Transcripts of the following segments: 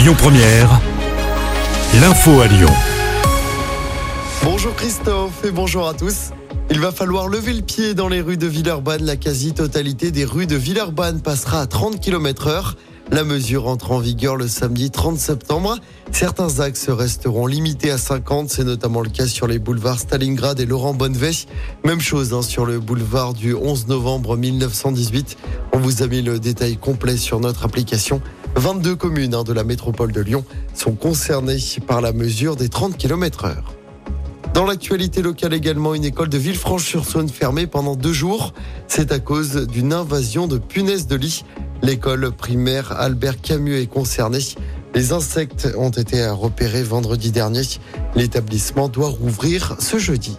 Lyon Première, l'info à Lyon. Bonjour Christophe et bonjour à tous. Il va falloir lever le pied dans les rues de Villeurbanne. La quasi-totalité des rues de Villeurbanne passera à 30 km heure. La mesure entre en vigueur le samedi 30 septembre. Certains axes resteront limités à 50. C'est notamment le cas sur les boulevards Stalingrad et Laurent Bonnevet. Même chose hein, sur le boulevard du 11 novembre 1918. On vous a mis le détail complet sur notre application. 22 communes hein, de la métropole de Lyon sont concernées par la mesure des 30 km heure. Dans l'actualité locale également, une école de Villefranche-sur-Saône fermée pendant deux jours. C'est à cause d'une invasion de punaises de lit. L'école primaire Albert Camus est concernée. Les insectes ont été repérés vendredi dernier. L'établissement doit rouvrir ce jeudi.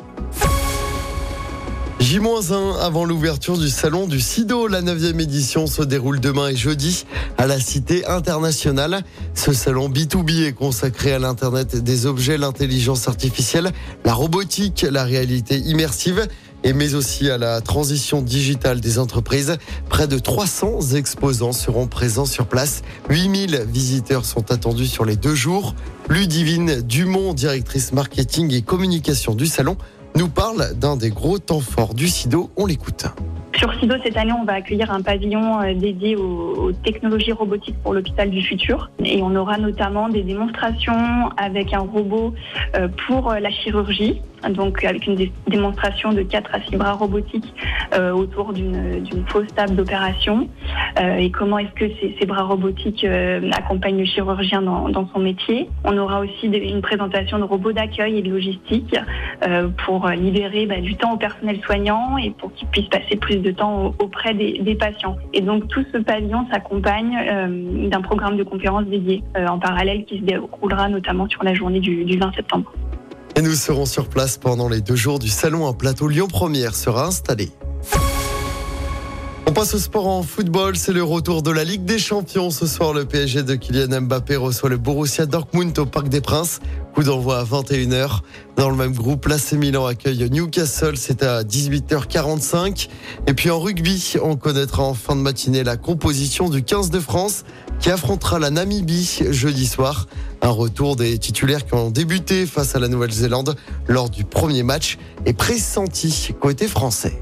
J-1 avant l'ouverture du salon du SIDO. La 9e édition se déroule demain et jeudi à la Cité internationale. Ce salon B2B est consacré à l'Internet des objets, l'intelligence artificielle, la robotique, la réalité immersive et mais aussi à la transition digitale des entreprises. Près de 300 exposants seront présents sur place. 8000 visiteurs sont attendus sur les deux jours. Ludivine Dumont, directrice marketing et communication du salon, nous parle d'un des gros temps forts du SIDO. On l'écoute. Sur SIDO, cette année, on va accueillir un pavillon euh, dédié aux, technologies robotiques pour l'hôpital du futur. Et on aura notamment des démonstrations avec un robot euh, pour la chirurgie, donc avec une démonstration de 4 à 6 bras robotiques euh, autour d'une fausse table d'opération. et comment est-ce que ces, bras robotiques accompagnent le chirurgien dans, son métier. On aura aussi une présentation de robots d'accueil et de logistique pour libérer bah, du temps au personnel soignant et pour qu'il puisse passer plus de temps auprès des, patients. Et donc tout ce pavillon s'accompagne euh, d'un programme de conférences dédié euh, en parallèle qui se déroulera notamment sur la journée du, du 20 septembre. Et nous serons sur place pendant les deux jours du salon. Un plateau Lyon Première sera installé. On passe au sport en football. C'est le retour de la Ligue des Champions. Ce soir, le PSG de Kylian Mbappé reçoit le Borussia Dortmund au Parc des Princes. Coup d'envoi à 21h. Dans le même groupe, l'AC Milan accueille Newcastle. C'est à 18h45. Et puis en rugby, on connaîtra en fin de matinée la composition du 15 de France qui affrontera la Namibie jeudi soir. Un retour des titulaires qui ont débuté face à la Nouvelle-Zélande lors du premier match est pressenti côté français.